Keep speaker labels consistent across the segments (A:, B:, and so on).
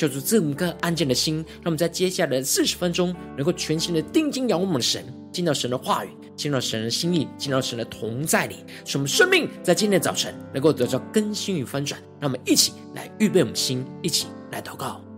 A: 求主赐我们一颗安静的心，让我们在接下来的四十分钟，能够全心的定睛仰望我们的神，进到神的话语，进到神的心意，进到神的同在里，使我们生命在今天的早晨能够得到更新与翻转。让我们一起来预备我们的心，一起来祷告。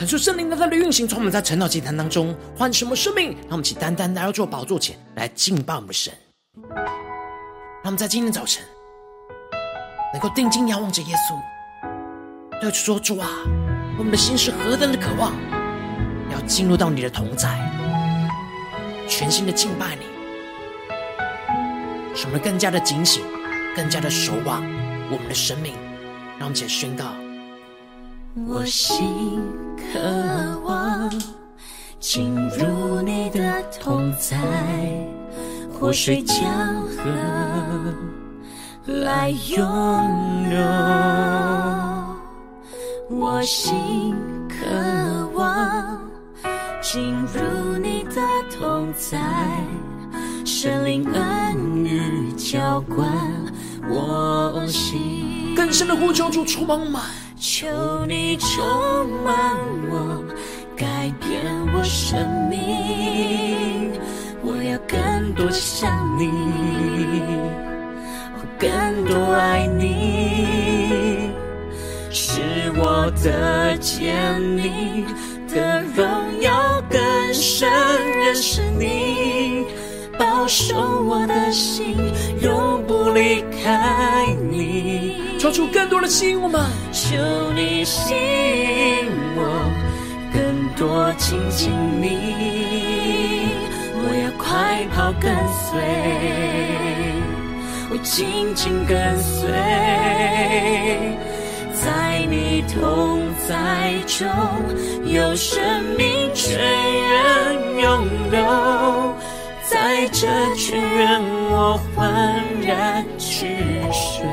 A: 感受圣灵的运行，从我们在晨祷祭坛当中唤什么生命？让我们起单单来到主宝座前来敬拜我们的神。让我们在今天早晨能够定睛仰望着耶稣，对主说：“主啊，我们的心是何等的渴望，要进入到你的同在，全心的敬拜你，使我们更加的警醒，更加的守望我们的生命。”让我们起宣告。
B: 我心渴望进入你的同在，活水江河来拥有。我心渴望进入你的同在，圣灵恩雨浇灌我心。
A: 更深的呼求，主充满。
B: 求你充满我，改变我生命。我要更多像你，我更多爱你，是我的见你的荣耀更深认识你，保守我的心永不离开你。
A: 抽出更多的吸引我们，
B: 求你吸引我，更多亲近你。我要快跑跟随，我紧紧跟随，在你同在中有生命泉源涌流，在这泉源我焕然去睡。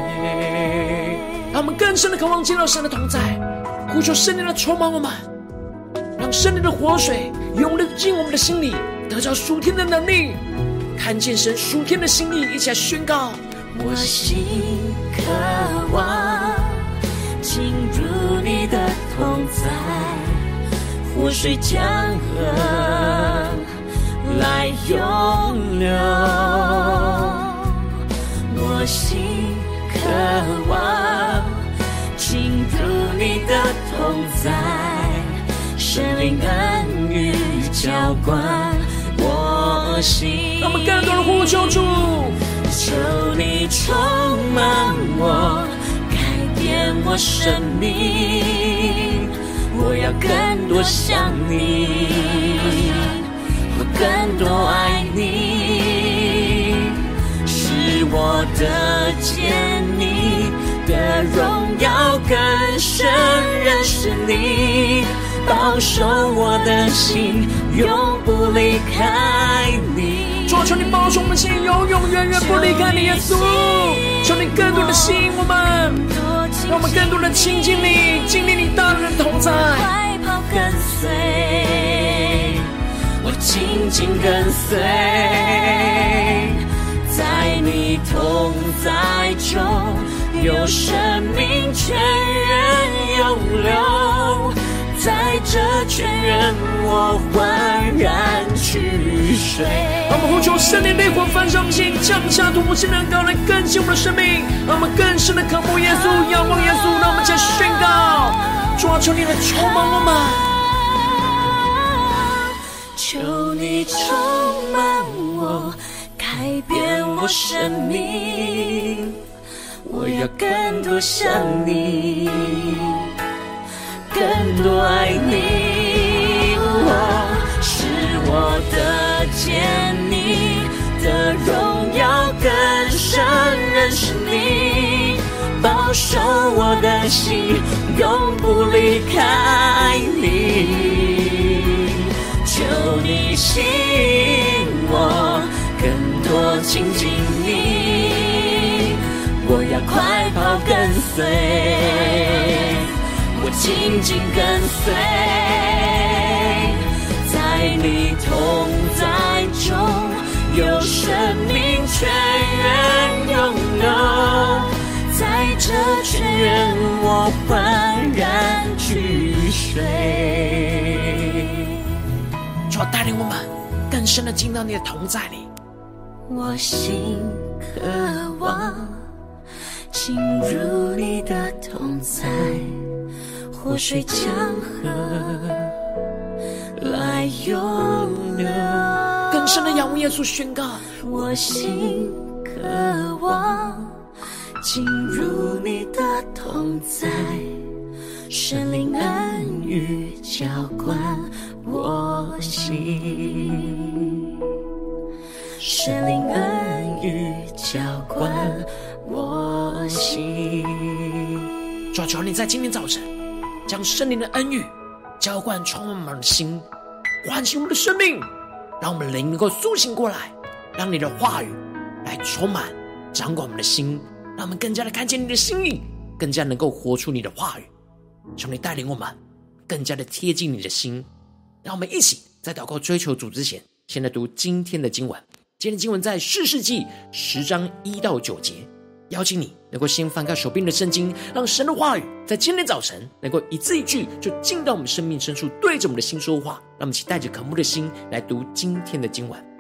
A: 让我们更深的渴望见到神的同在，呼求圣灵的充满我们，让圣灵的活水涌流进我们的心里，得着属天的能力，看见神属天的心意，一起来宣告。
B: 我心渴望进入你的同在，活水江河来永留，我心渴望，倾如你的同在，神灵
A: 恩雨浇灌，我心。那么更多呼求主，
B: 求你充满我，改变我生命，我要更多像你。更多爱你，使我得见你的荣耀更深，认识你，保守我的心，永不离开你。
A: 主啊，求你保守我们心，永永远远不离开你，耶稣。求你更多的吸引我们。让我们更多的亲近你，经历你大能的同在。
B: 快跑跟随，我紧紧跟随，在你同在中有生命泉源涌流。在这泉源，我欢然取水。
A: 让我们呼求圣灵烈火焚烧心，降下突破性的膏来更新我们的生命。让我们更深的渴慕耶稣，仰望耶稣。让我们再宣告：主啊，求你的充满我
B: 们，生命。我要更多想你。更多爱你，我是我的坚你的荣耀更深，认识你，保守我的心，永不离开你。求你吸引我，更多亲近你，我要快跑跟随。我紧紧跟随，在你同在中有生命泉源涌流，在这泉源我焕然去水。
A: 主带领我们更深的进到你的同在里，
B: 我心渴望进入你的同在。活水江河来涌流，
A: 更深的仰望耶稣宣告：
B: 我心渴望进入你的同在，圣灵恩雨浇灌我心，圣灵恩雨浇灌我心。
A: 主啊，求你在今天早晨。将圣灵的恩雨浇灌充满我们的心，唤醒我们的生命，让我们灵能够苏醒过来，让你的话语来充满、掌管我们的心，让我们更加的看见你的心意，更加能够活出你的话语。求你带领我们更加的贴近你的心，让我们一起在祷告追求主之前，先来读今天的经文。今天经文在四世纪十章一到九节。邀请你能够先翻开手边的圣经，让神的话语在今天早晨能够一字一句就进到我们生命深处，对着我们的心说话。让我们一起带着渴慕的心来读今天的经文。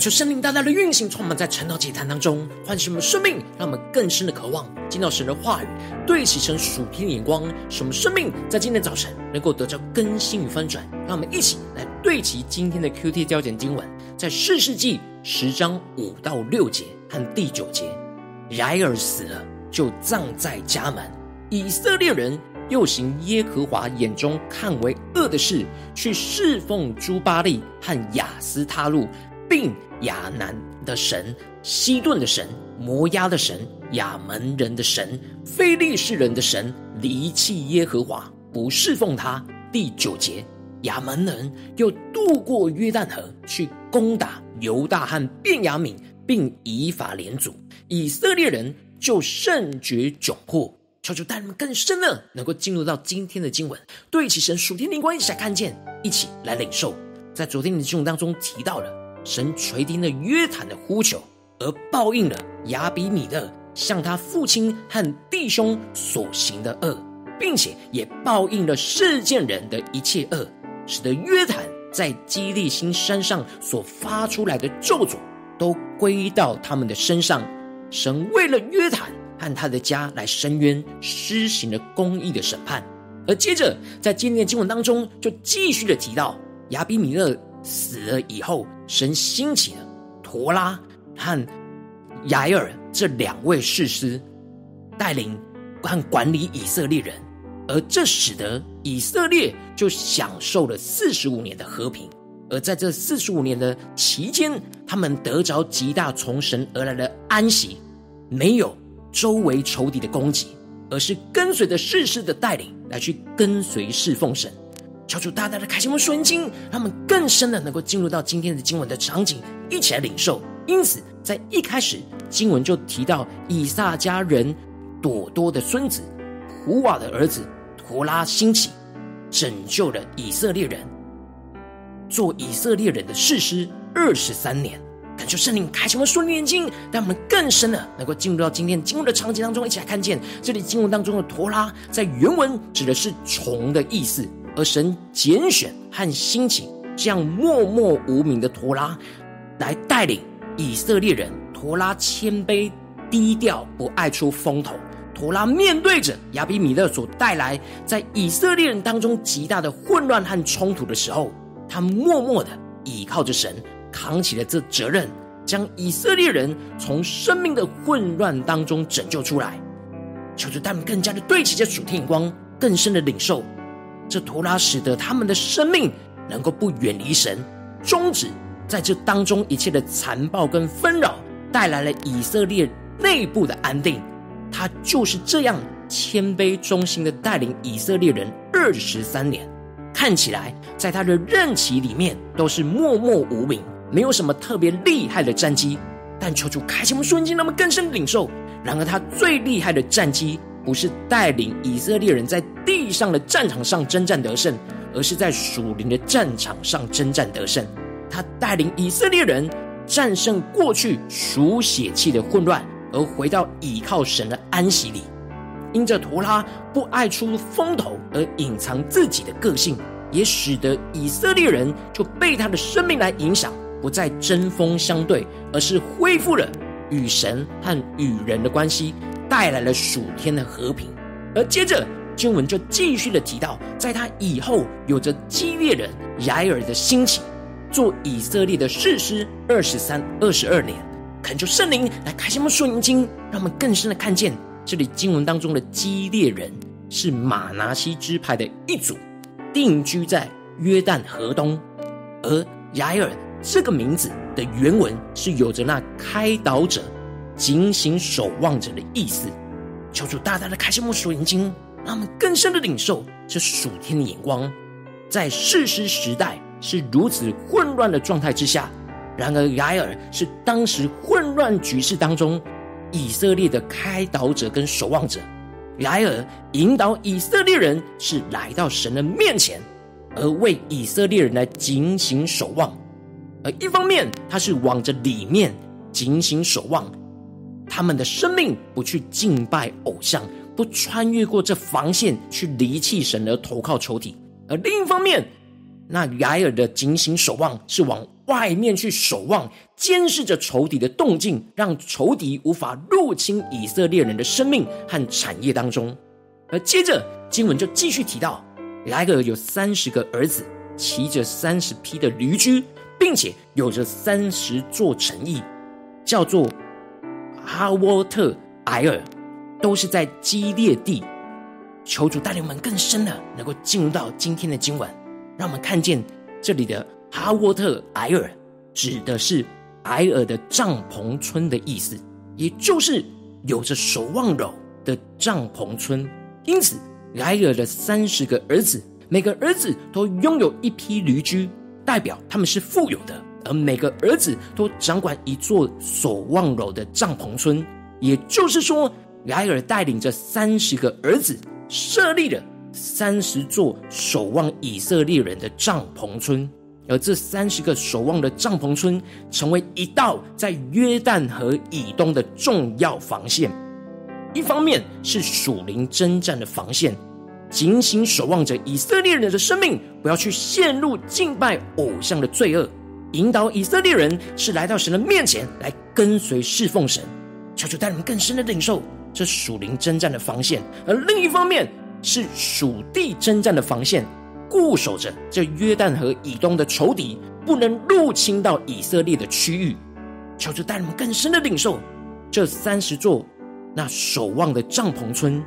A: 求圣灵大大的运行，充满在晨祷祭坛当中，唤醒我们生命，让我们更深的渴望见到神的话语，对齐神属天的眼光，使我们生命在今天早晨能够得到更新与翻转。让我们一起来对齐今天的 QT 焦点经文，在士师记十章五到六节和第九节，然而死了，就葬在迦南。以色列人又行耶和华眼中看为恶的事，去侍奉朱巴力和雅斯他录。并亚南的神、西顿的神、摩押的神、亚门人的神、非利士人的神，离弃耶和华，不侍奉他。第九节，亚门人又渡过约旦河，去攻打犹大和便雅悯，并以法莲族。以色列人就甚觉窘迫。求求带人们更深的，能够进入到今天的经文，对齐神属天灵光一起来看见，一起来领受。在昨天的经文当中提到了。神垂听了约坦的呼求，而报应了亚比米勒向他父亲和弟兄所行的恶，并且也报应了示剑人的一切恶，使得约坦在基利心山上所发出来的咒诅都归到他们的身上。神为了约坦和他的家来伸冤，施行了公义的审判。而接着在今天的经文当中，就继续的提到亚比米勒。死了以后，神兴起了陀拉和雅尔这两位士师，带领和管理以色列人，而这使得以色列就享受了四十五年的和平。而在这四十五年的期间，他们得着极大从神而来的安息，没有周围仇敌的攻击，而是跟随着士师的带领来去跟随侍奉神。求主大大的开启我们属灵经，让我们更深的能够进入到今天的经文的场景，一起来领受。因此，在一开始经文就提到以撒家人朵多的孙子胡瓦的儿子陀拉兴起，拯救了以色列人，做以色列人的士师二十三年。感谢圣灵开启我们属灵眼睛，让我们更深的能够进入到今天经文的场景当中，一起来看见这里经文当中的陀拉，在原文指的是虫的意思。而神拣选和兴起这样默默无名的陀拉，来带领以色列人。陀拉谦卑低调，不爱出风头。陀拉面对着亚比米勒所带来在以色列人当中极大的混乱和冲突的时候，他默默的倚靠着神，扛起了这责任，将以色列人从生命的混乱当中拯救出来。求主他们更加的对齐着主天光，更深的领受。这陀拉使得他们的生命能够不远离神，终止在这当中一切的残暴跟纷扰，带来了以色列内部的安定。他就是这样谦卑忠心的带领以色列人二十三年，看起来在他的任期里面都是默默无名，没有什么特别厉害的战绩。但求主开启我们瞬间，让我们更深领受。然而他最厉害的战绩。不是带领以色列人在地上的战场上征战得胜，而是在属灵的战场上征战得胜。他带领以色列人战胜过去属血气的混乱，而回到倚靠神的安息里。因着图拉不爱出风头而隐藏自己的个性，也使得以色列人就被他的生命来影响，不再针锋相对，而是恢复了与神和与人的关系。带来了属天的和平，而接着经文就继续的提到，在他以后有着基列人雅尔的兴起，做以色列的士师二十三、二十二年，恳求圣灵来开启我们属灵经，让我们更深的看见这里经文当中的基列人是玛拿西支派的一族，定居在约旦河东，而雅尔这个名字的原文是有着那开导者。警醒守望者的意思，求主大大的开启我们属灵经，让我们更深的领受这属天的眼光。在士师时代是如此混乱的状态之下，然而莱尔是当时混乱局势当中以色列的开导者跟守望者。莱尔引导以色列人是来到神的面前，而为以色列人来警醒守望。而一方面，他是往着里面警醒守望。他们的生命不去敬拜偶像，不穿越过这防线去离弃神而投靠仇敌；而另一方面，那莱尔的警醒守望是往外面去守望，监视着仇敌的动静，让仇敌无法入侵以色列人的生命和产业当中。而接着经文就继续提到，莱尔有三十个儿子，骑着三十匹的驴驹，并且有着三十座城邑，叫做哈沃特埃尔，都是在激烈地。求主带领我们更深的能够进入到今天的经文，让我们看见这里的哈沃特埃尔指的是埃尔的帐篷村的意思，也就是有着守望楼的帐篷村。因此，埃尔的三十个儿子，每个儿子都拥有一匹驴驹，代表他们是富有的，而每个儿子都掌管一座守望楼的帐篷村。也就是说，莱尔带领着三十个儿子。设立了三十座守望以色列人的帐篷村，而这三十个守望的帐篷村，成为一道在约旦河以东的重要防线。一方面是属灵征战的防线，警醒守望着以色列人的生命，不要去陷入敬拜偶像的罪恶；引导以色列人是来到神的面前来跟随侍奉神。求主带你们更深的领受。这属灵征战的防线，而另一方面是属地征战的防线，固守着这约旦河以东的仇敌不能入侵到以色列的区域。求主带你们更深的领受这三十座那守望的帐篷村，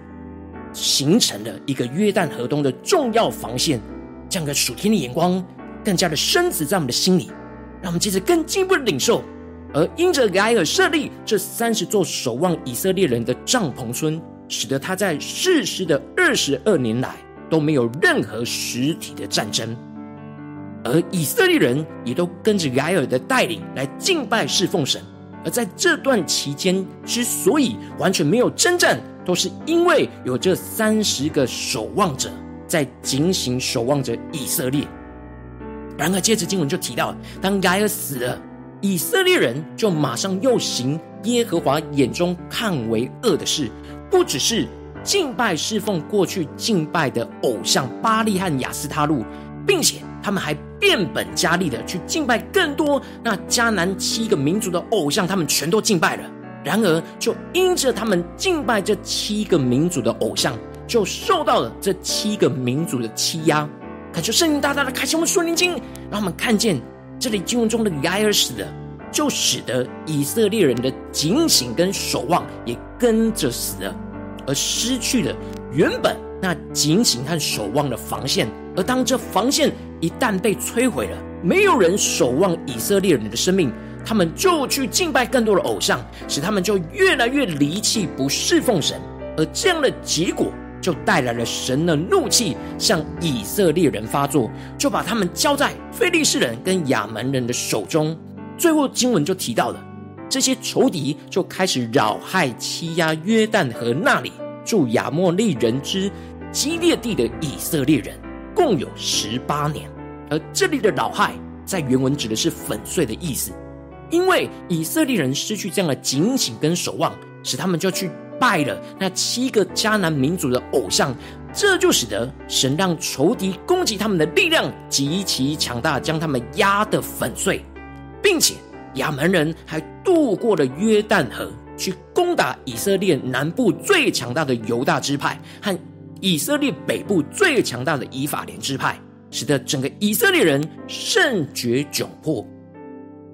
A: 形成了一个约旦河东的重要防线。这样的属天的眼光，更加的深植在我们的心里，让我们接着更进一步的领受。而因着莱尔设立这三十座守望以色列人的帐篷村，使得他在士师的二十二年来都没有任何实体的战争，而以色列人也都跟着莱尔的带领来敬拜侍奉神。而在这段期间之所以完全没有征战，都是因为有这三十个守望者在警醒守望着以色列。然而，接着经文就提到，当莱尔死了。以色列人就马上又行耶和华眼中看为恶的事，不只是敬拜侍奉过去敬拜的偶像巴力和亚斯他录，并且他们还变本加厉的去敬拜更多那迦南七个民族的偶像，他们全都敬拜了。然而，就因着他们敬拜这七个民族的偶像，就受到了这七个民族的欺压。恳求圣灵大大的开启我们属灵经，让我们看见。这里经文中的莱尔死了，就使得以色列人的警醒跟守望也跟着死了，而失去了原本那警醒和守望的防线。而当这防线一旦被摧毁了，没有人守望以色列人的生命，他们就去敬拜更多的偶像，使他们就越来越离弃不侍奉神。而这样的结果。就带来了神的怒气，向以色列人发作，就把他们交在非利士人跟亚门人的手中。最后经文就提到了，这些仇敌就开始扰害欺压约旦河那里住亚摩利人之基列地的以色列人，共有十八年。而这里的扰害，在原文指的是粉碎的意思，因为以色列人失去这样的警醒跟守望，使他们就去。拜了那七个迦南民族的偶像，这就使得神让仇敌攻击他们的力量极其强大，将他们压得粉碎，并且亚门人还渡过了约旦河，去攻打以色列南部最强大的犹大支派和以色列北部最强大的以法莲支派，使得整个以色列人甚觉窘迫。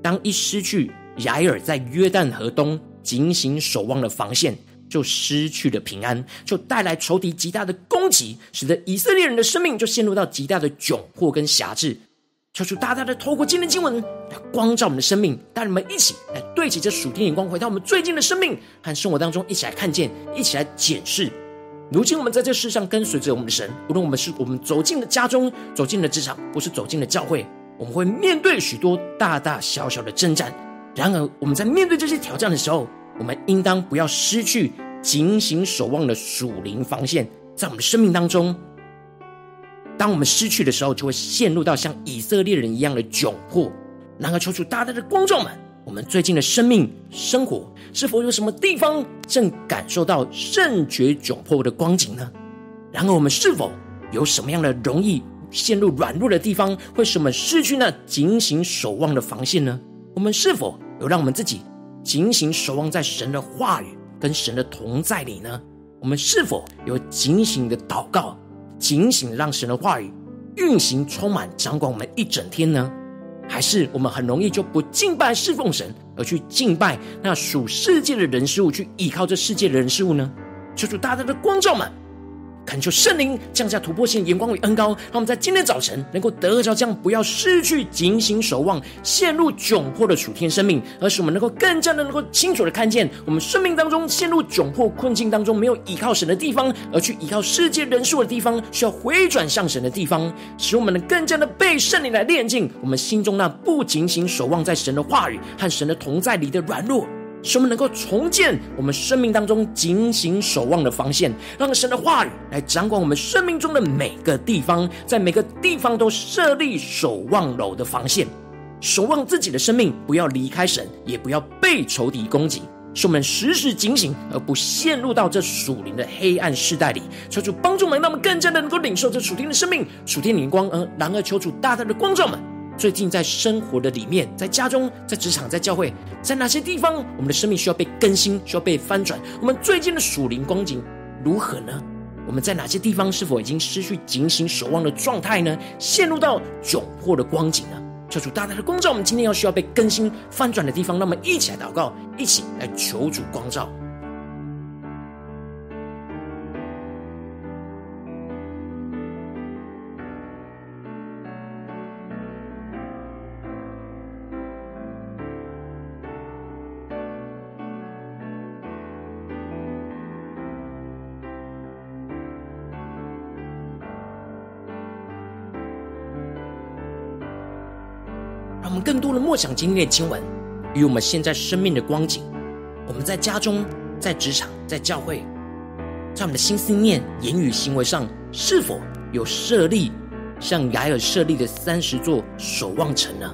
A: 当一失去雅尔在约旦河东警醒守望的防线，就失去了平安，就带来仇敌极大的攻击，使得以色列人的生命就陷入到极大的窘迫跟辖制。求主大大的透过今天经文来光照我们的生命，带你们一起来对齐这属天眼光，回到我们最近的生命和生活当中，一起来看见，一起来检视。如今我们在这世上跟随着我们的神，无论我们是我们走进了家中，走进了职场，或是走进了教会，我们会面对许多大大小小的征战。然而我们在面对这些挑战的时候，我们应当不要失去警醒守望的属灵防线，在我们的生命当中，当我们失去的时候，就会陷入到像以色列人一样的窘迫。然而，求主大大的光照们，我们最近的生命生活，是否有什么地方正感受到甚觉窘迫的光景呢？然而，我们是否有什么样的容易陷入软弱的地方，会使我们失去那警醒守望的防线呢？我们是否有让我们自己警醒守望在神的话语跟神的同在里呢？我们是否有警醒的祷告，警醒让神的话语运行、充满、掌管我们一整天呢？还是我们很容易就不敬拜侍奉神，而去敬拜那属世界的人事物，去依靠这世界的人事物呢？求主大大的光照们。恳求圣灵降下突破性眼光与恩膏，让我们在今天早晨能够得着这样，不要失去警醒守望、陷入窘迫的楚天生命，而是我们能够更加的能够清楚的看见，我们生命当中陷入窘迫困境当中，没有依靠神的地方，而去依靠世界人数的地方，需要回转向神的地方，使我们能更加的被圣灵来炼净我们心中那不警醒守望在神的话语和神的同在里的软弱。使我们能够重建我们生命当中警醒守望的防线，让神的话语来掌管我们生命中的每个地方，在每个地方都设立守望楼的防线，守望自己的生命，不要离开神，也不要被仇敌攻击，使我们时时警醒，而不陷入到这属灵的黑暗世代里。求主帮助我们，让我们更加的能够领受这属天的生命、属天灵光，而然而求主大大的光照们。最近在生活的里面，在家中，在职场，在教会，在哪些地方，我们的生命需要被更新，需要被翻转？我们最近的属灵光景如何呢？我们在哪些地方是否已经失去警醒守望的状态呢？陷入到窘迫的光景呢？求主大大的光照，我们今天要需要被更新翻转的地方，那么一起来祷告，一起来求主光照。更多的默想今天的经文，与我们现在生命的光景。我们在家中、在职场、在教会，在我们的心思念、言语、行为上，是否有设立像雅尔设立的三十座守望城呢？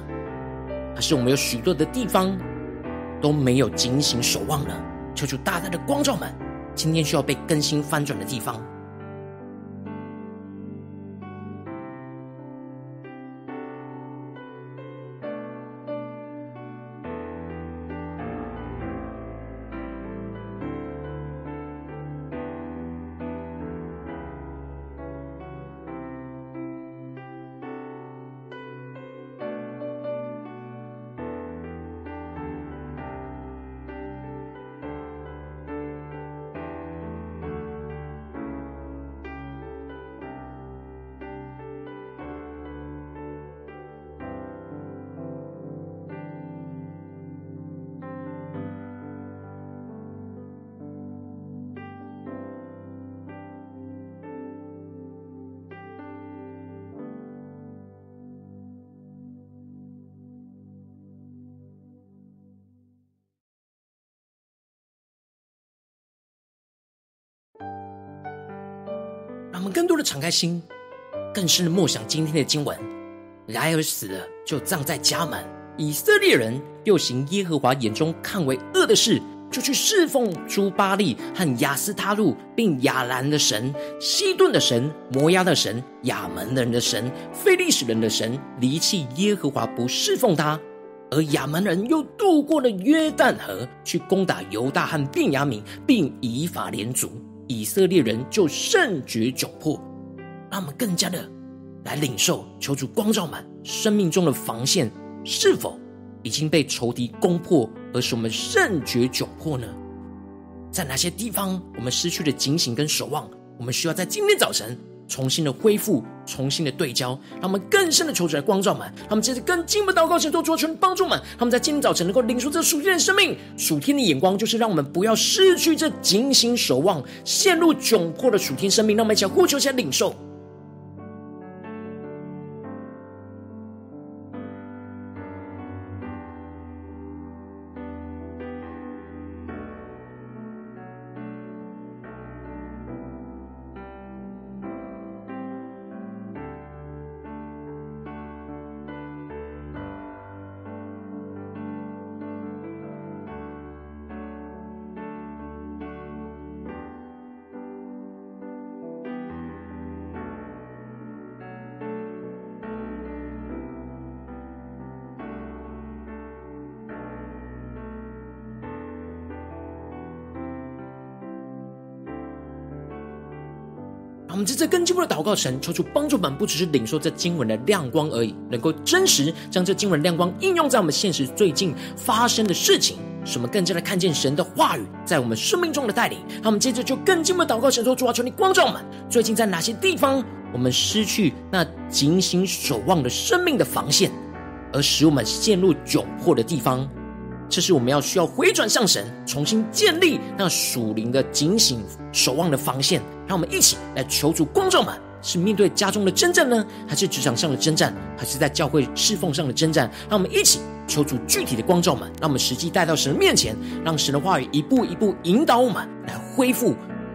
A: 还是我们有许多的地方都没有警醒守望呢？求主大大的光照们，今天需要被更新翻转的地方。敞开心，更深的默想今天的经文。亚珥死了，就葬在家门。以色列人又行耶和华眼中看为恶的事，就去侍奉朱巴利和亚斯他路，并亚兰的神、西顿的神、摩押的神、亚门人的神、非利士人的神，离弃耶和华，不侍奉他。而亚门人又渡过了约旦河，去攻打犹大和便雅悯，并以法莲族。以色列人就甚觉窘迫，让我们更加的来领受，求主光照满生命中的防线是否已经被仇敌攻破，而使我们甚觉窘迫呢？在哪些地方我们失去了警醒跟守望？我们需要在今天早晨。重新的恢复，重新的对焦，让我们更深的求主来光照们。让我们接着更进一步祷告，求主求全帮助们。他们在今天早晨能够领受这属天的生命，属天的眼光，就是让我们不要失去这警醒守望、陷入窘迫的属天生命。让我们一起呼求，一起领受。我们在这更进一步的祷告，神求主帮助我们，不只是领受这经文的亮光而已，能够真实将这经文亮光应用在我们现实最近发生的事情，使我们更加的看见神的话语在我们生命中的带领。那我们接着就更进一步的祷告，神说：主啊，求你光照我们，最近在哪些地方我们失去那警醒守望的生命的防线，而使我们陷入窘迫的地方？这是我们要需要回转向神，重新建立那属灵的警醒守望的防线。让我们一起来求主光照们，是面对家中的征战呢，还是职场上的征战，还是在教会侍奉上的征战？让我们一起求主具体的光照们，让我们实际带到神的面前，让神的话语一步一步引导我们来恢复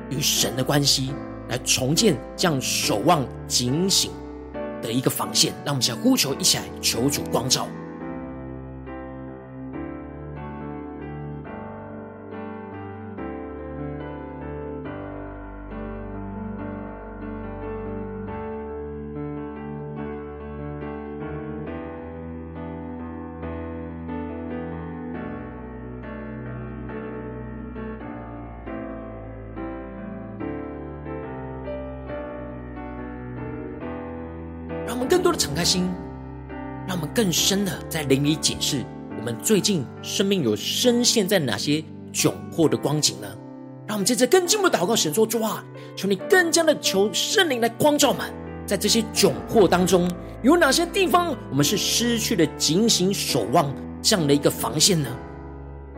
A: 与神的关系，来重建这样守望警醒的一个防线。让我们想呼求，一起来求主光照。更深的在灵里解释，我们最近生命有深陷在哪些窘迫的光景呢？让我们接着更进一步祷告，神说：主啊，求你更加的求圣灵来光照们，在这些窘迫当中，有哪些地方我们是失去了警醒守望这样的一个防线呢？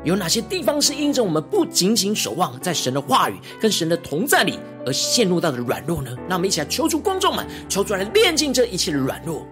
A: 有哪些地方是因着我们不警醒守望，在神的话语跟神的同在里而陷入到的软弱呢？让我们一起来求主光照们，求主来炼净这一切的软弱。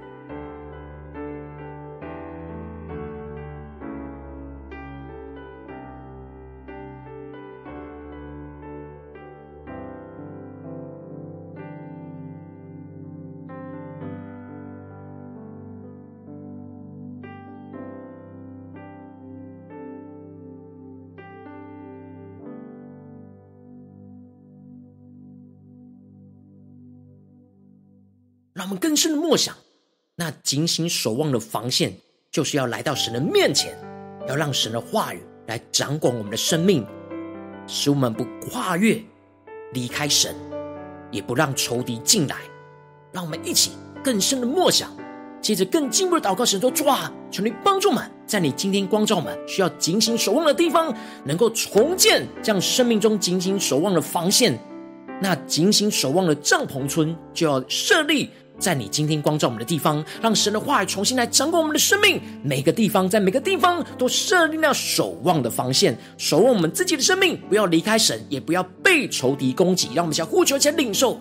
A: 们更深的默想，那警醒守望的防线，就是要来到神的面前，要让神的话语来掌管我们的生命，使我们不跨越、离开神，也不让仇敌进来。让我们一起更深的默想，接着更进一步的祷告，神说：主啊，求你帮助我们，在你今天光照我们需要警醒守望的地方，能够重建这样生命中警醒守望的防线。那警醒守望的帐篷村就要设立。在你今天光照我们的地方，让神的话语重新来掌管我们的生命。每个地方，在每个地方都设立了守望的防线，守望我们自己的生命，不要离开神，也不要被仇敌攻击。让我们向呼求前领受。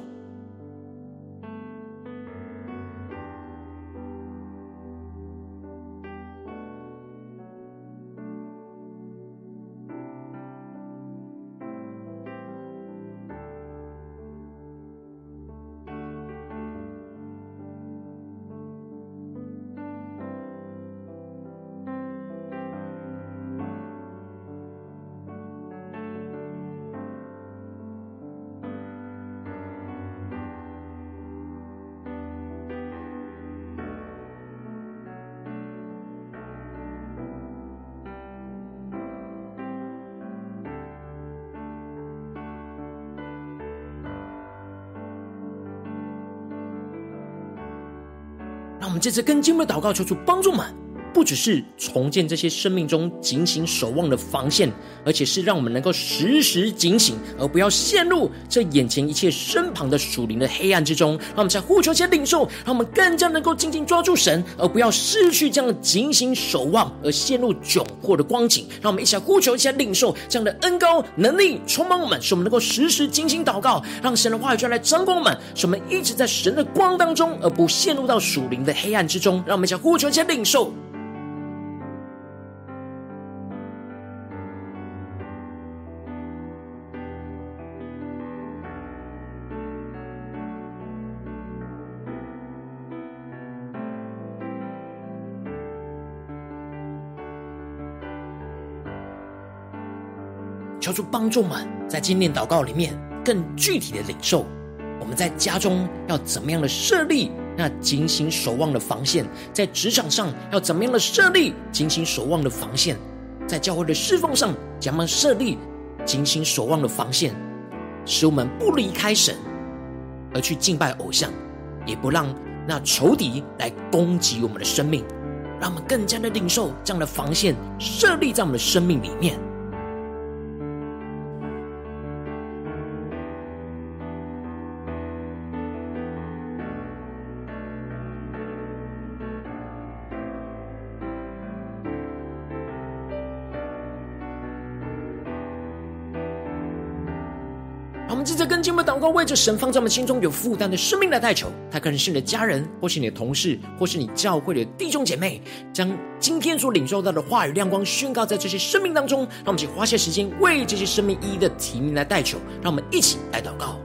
A: 这次跟进的祷告，求主帮助们。不只是重建这些生命中警醒守望的防线，而且是让我们能够时时警醒，而不要陷入这眼前一切身旁的属灵的黑暗之中。让我们在呼求前领受，让我们更加能够紧紧抓住神，而不要失去这样的警醒守望，而陷入窘迫的光景。让我们一起来呼求，一起领受这样的恩膏能力充满我们，使我们能够时时警醒祷告，让神的话语就来掌管我们，使我们一直在神的光当中，而不陷入到属灵的黑暗之中。让我们一起来呼求，一起领受。求主帮助们，在今天祷告里面更具体的领受，我们在家中要怎么样的设立那警醒守望的防线，在职场上要怎么样的设立警醒守望的防线，在教会的侍奉上怎么设立警醒守望的防线，使我们不离开神，而去敬拜偶像，也不让那仇敌来攻击我们的生命，让我们更加的领受这样的防线设立在我们的生命里面。能够，为这神放在我们心中有负担的生命来代求。他可能是你的家人，或是你的同事，或是你教会的弟兄姐妹。将今天所领受到的话语亮光宣告在这些生命当中。让我们一起花些时间为这些生命一一的提名来代求。让我们一起来祷告。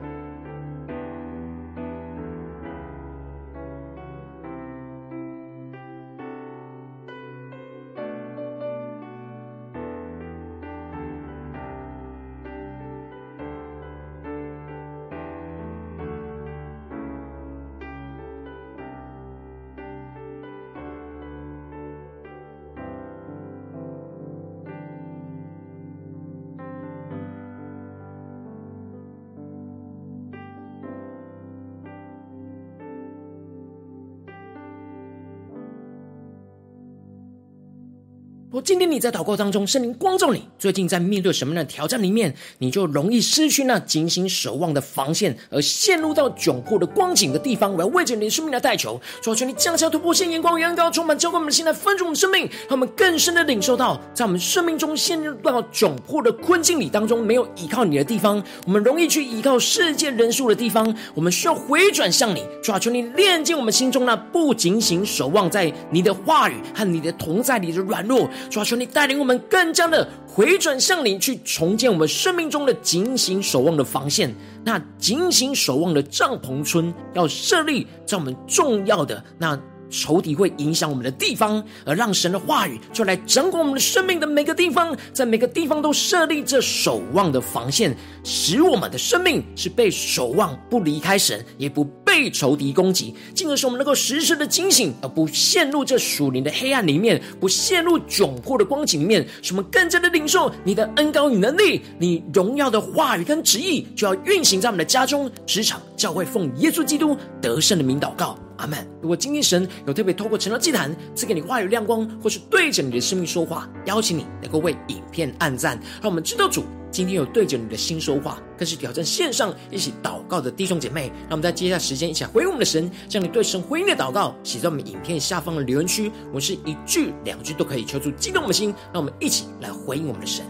A: 今天你在祷告当中，圣灵光照你。最近在面对什么样的挑战里面，你就容易失去那警醒守望的防线，而陷入到窘迫的光景的地方。我要为着你的生命来代求，主啊，求你降下突破性眼光与恩膏，充满浇灌我们的心，来分足我们生命，让我们更深的领受到，在我们生命中陷入到窘迫的困境里当中，没有依靠你的地方，我们容易去依靠世界人数的地方，我们需要回转向你。主啊，求你炼净我们心中那不警醒守望在你的话语和你的同在里的软弱。主啊，求你带领我们更加的回转向你，去重建我们生命中的警醒守望的防线。那警醒守望的帐篷村要设立在我们重要的那。仇敌会影响我们的地方，而让神的话语就来掌管我们的生命的每个地方，在每个地方都设立着守望的防线，使我们的生命是被守望，不离开神，也不被仇敌攻击，进而使我们能够时时的警醒，而不陷入这属灵的黑暗里面，不陷入窘迫的光景里面，使我们更加的领受你的恩高与能力，你荣耀的话语跟旨意，就要运行在我们的家中、职场、教会，奉耶稣基督得胜的名祷告。阿门。如果今天神有特别透过晨祷祭坛赐给你话语亮光，或是对着你的生命说话，邀请你能够为影片按赞，让我们知道主今天有对着你的心说话。更是挑战线上一起祷告的弟兄姐妹，让我们在接下来时间一起来回应我们的神，将你对神回应的祷告写在我们影片下方的留言区。我们是一句两句都可以求出激动我们的心，让我们一起来回应我们的神。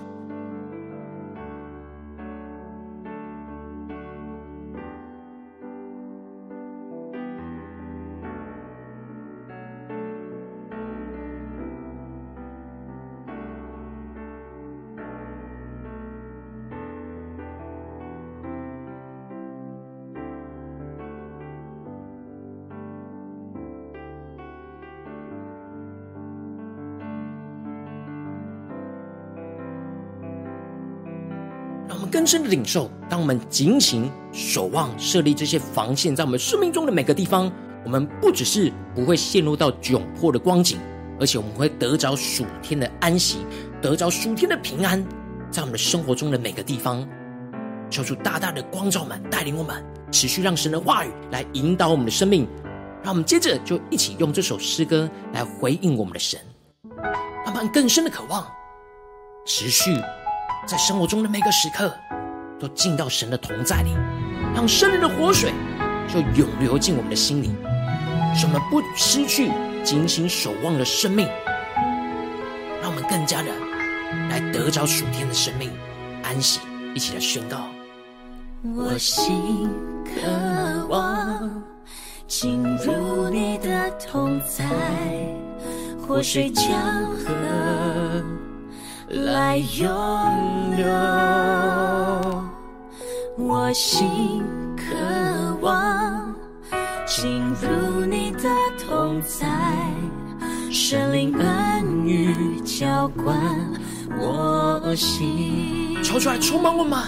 A: 深的领受，当我们警醒守望、设立这些防线，在我们生命中的每个地方，我们不只是不会陷入到窘迫的光景，而且我们会得着属天的安息，得着属天的平安，在我们的生活中的每个地方，求主大大的光照们，带领我们，持续让神的话语来引导我们的生命。让我们接着就一起用这首诗歌来回应我们的神，慢慢更深的渴望，持续。在生活中的每个时刻，都进到神的同在里，让圣灵的活水就涌流进我们的心里，使我们不失去警醒守望的生命，让我们更加的来得着属天的生命安息。一起来宣告：
B: 我心渴望进入你的同在，活水江河。来拥有，我心渴望进入你的同在，神灵恩雨浇灌我心。
A: 求出来，充满我们，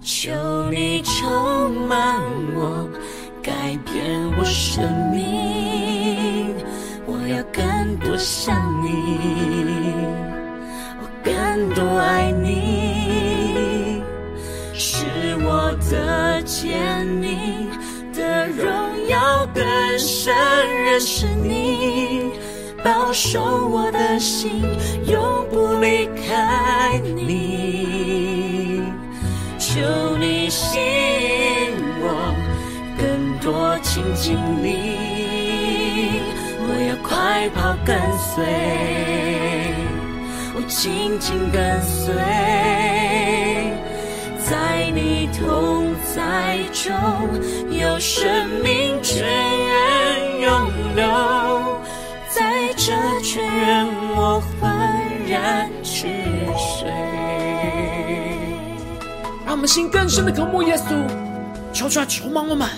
B: 求你充满我，改变我生命，我要更多像你。更多爱你，是我的坚定的荣耀，更深认识你，保守我的心，永不离开你。求你吸引我，更多亲近你，我要快跑跟随，紧紧跟随。在你同在中，有生命泉源涌流，在这泉源我焕然去水。
A: 让我们心更深的渴慕耶稣，求主来充满我们，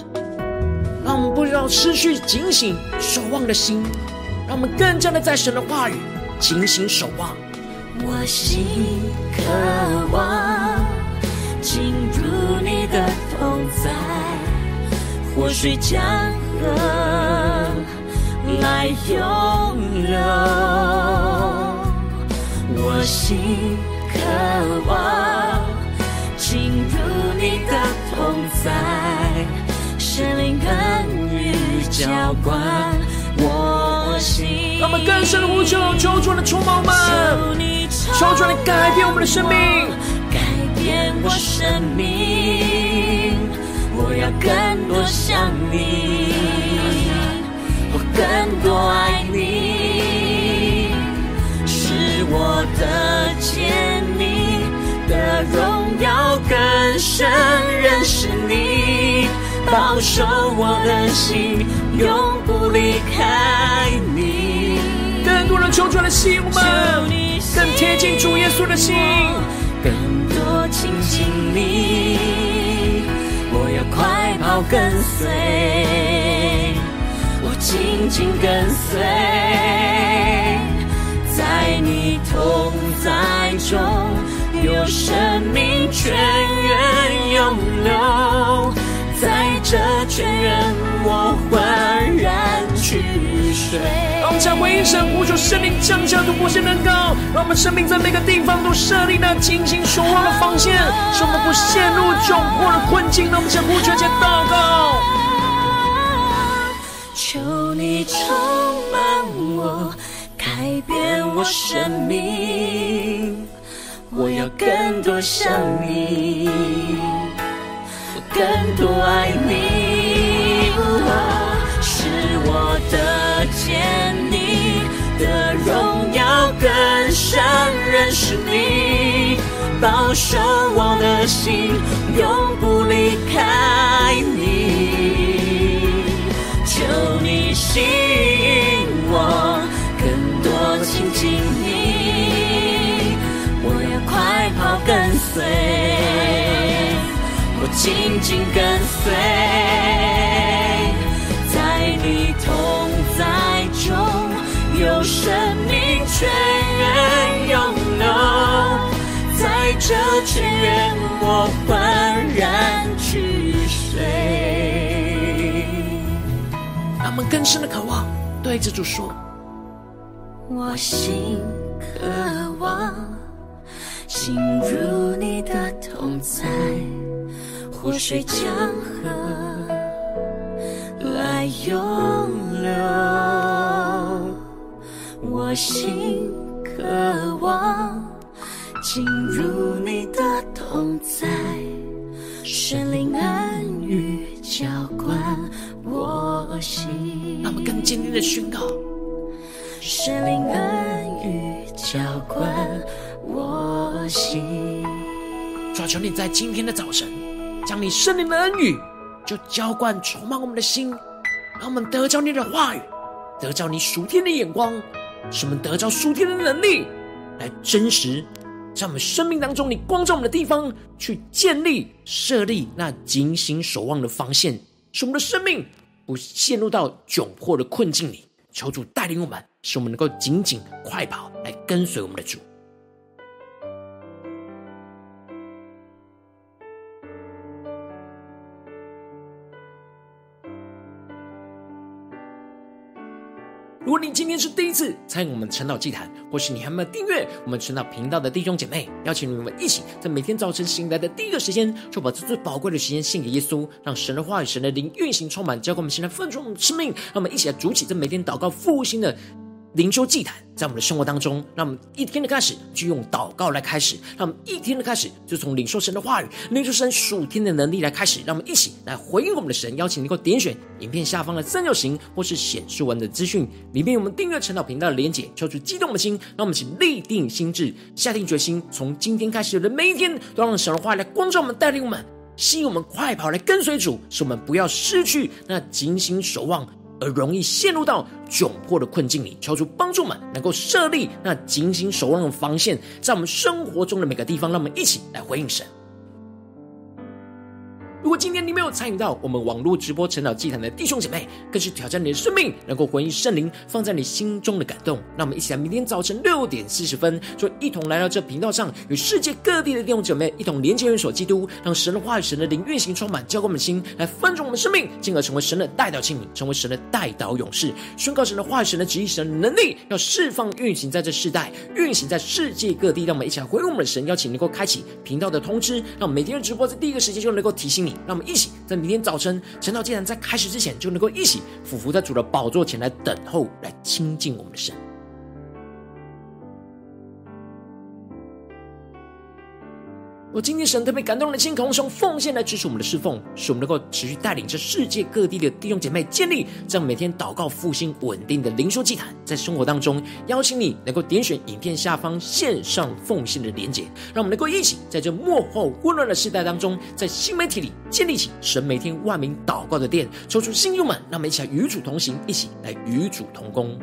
A: 让我们不要失去警醒守望的心，让我们更加的在神的话语警醒守望。
B: 我心渴望。进入你的同在，活水江河来涌流。我心渴望进入你的同在，神灵更与浇灌。
A: 让我们更深的呼求，求主的充满我们，求主来改变我们的生命。
B: 改变我生命，我要更多像你，我更多爱你，使我得见你的荣耀更深，认识你，保守我的心，永不离开你。
A: 更多人求主来吸引我们，更贴近主耶稣的心。
B: 更多亲近你，我要快跑跟随，我紧紧跟随，在你同在中，有生命泉源涌流，在这泉源我焕然去水。
A: 让我们将回应神，呼求圣灵降下突破性能高，让我们生命在每个地方都设立那精心守望的防线，使我们不陷入窘迫的困境。让我们将呼求且祷告，
B: 求你充满我，改变我生命，我要更多像你，我更多爱你，使我认识你，保守我的心，永不离开你。求你吸引我，更多亲近你，我要快跑跟随，我紧紧跟随，这泉源我欢然去水。
A: 让我们更深的渴望，对着主说：
B: 我心渴望进入你的同在，活水江河来涌流。我心渴望进入你的同在，圣灵恩与浇灌我心。
A: 让我们更坚定的宣告：
B: 圣灵恩与浇灌我心。
A: 主啊，求你在今天的早晨，将你圣灵的恩语就浇灌充满我们的心，让我们得着你的话语，得着你属天的眼光。使我们得着属天的能力，来真实在我们生命当中，你光照我们的地方，去建立、设立那警醒守望的防线，使我们的生命不陷入到窘迫的困境里。求主带领我们，使我们能够紧紧快跑，来跟随我们的主。如果你今天是第一次参与我们晨祷祭坛，或是你还没有订阅我们晨祷频道的弟兄姐妹，邀请你们一起在每天早晨醒来的第一个时间，就把这最宝贵的时间献给耶稣，让神的话语、神的灵运行充满，交给我们现在分盛的生命，让我们一起来主起这每天祷告复兴的。灵修祭坛在我们的生活当中，让我们一天的开始就用祷告来开始，让我们一天的开始就从领受神的话语、领受神属天的能力来开始，让我们一起来回应我们的神。邀请你能够点选影片下方的三角形，或是显示文的资讯里面有，我们订阅陈祷频道的连结，敲出激动的心，让我们一起立定心智，下定决心，从今天开始的每一天，都让神的话语来光照我们，带领我们，吸引我们快跑来跟随主，使我们不要失去那警醒守望。而容易陷入到窘迫的困境里，求主帮助们能够设立那警醒守望的防线，在我们生活中的每个地方，让我们一起来回应神。参与到我们网络直播晨祷祭坛的弟兄姐妹，更是挑战你的生命，能够回应圣灵放在你心中的感动。那我们一起来，明天早晨六点四十分，就一同来到这频道上，与世界各地的弟兄姐妹一同连接、元首基督，让神的话语、神的灵运行充满，浇灌我们的心，来分盛我们生命，进而成为神的代祷器皿，成为神的代祷勇士，宣告神的话语、神的旨意、神的能力，要释放运行在这世代，运行在世界各地。让我们一起来回应我们的神，邀请能够开启频道的通知，让每天的直播在第一个时间就能够提醒你。让我们一起在明天早晨晨祷祭坛在开始之前，就能够一起俯伏在主的宝座前来等候，来亲近我们的神。我今天神特别感动的心，渴望用奉献来支持我们的侍奉，使我们能够持续带领着世界各地的弟兄姐妹建立这样每天祷告复兴稳定的灵修祭坛，在生活当中邀请你能够点选影片下方线上奉献的连结，让我们能够一起在这幕后混乱的时代当中，在新媒体里建立起神每天万名祷告的殿，抽出新友们，让我们一起来与主同行，一起来与主同工。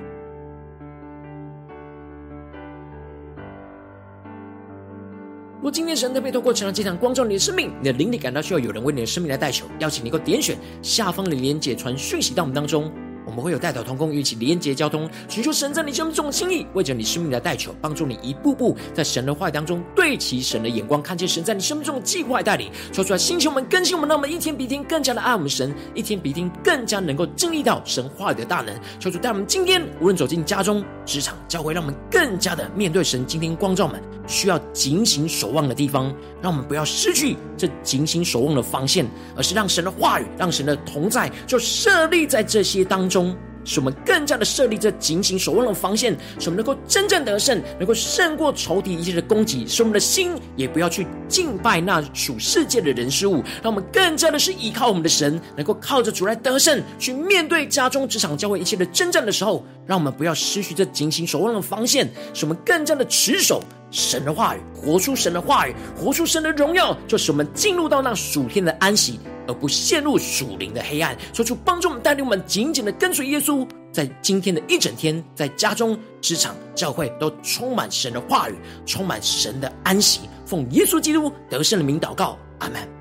A: 若今天神特别透过晨祷祭坛光照你的生命，你的灵里感到需要有人为你的生命来代求，邀请你够点选下方的连结传讯息到我们当中。我们会有代祷同工一起连接交通，寻求神在你生命中的心意，为着你生命的代求，帮助你一步步在神的话语当中对齐神的眼光，看见神在你生命中的计划带领，说出来，星球们更新我们，让我们一天比一天更加的爱我们神，一天比一天更加能够经历到神话语的大能。求主带我们今天无论走进家中、职场、教会，让我们更加的面对神今天光照们需要警醒守望的地方，让我们不要失去这警醒守望的防线，而是让神的话语、让神的同在就设立在这些当中中。使我们更加的设立这警醒守望的防线，使我们能够真正得胜，能够胜过仇敌一切的攻击。使我们的心也不要去敬拜那属世界的人事物，让我们更加的是依靠我们的神，能够靠着主来得胜，去面对家中、职场、教会一切的征战的时候，让我们不要失去这警醒守望的防线，使我们更加的持守神的话语，活出神的话语，活出神的荣耀，就使我们进入到那属天的安息。而不陷入属灵的黑暗，说出帮助我们、带领我们紧紧的跟随耶稣，在今天的一整天，在家中、职场、教会都充满神的话语，充满神的安息。奉耶稣基督得胜的名祷告，阿门。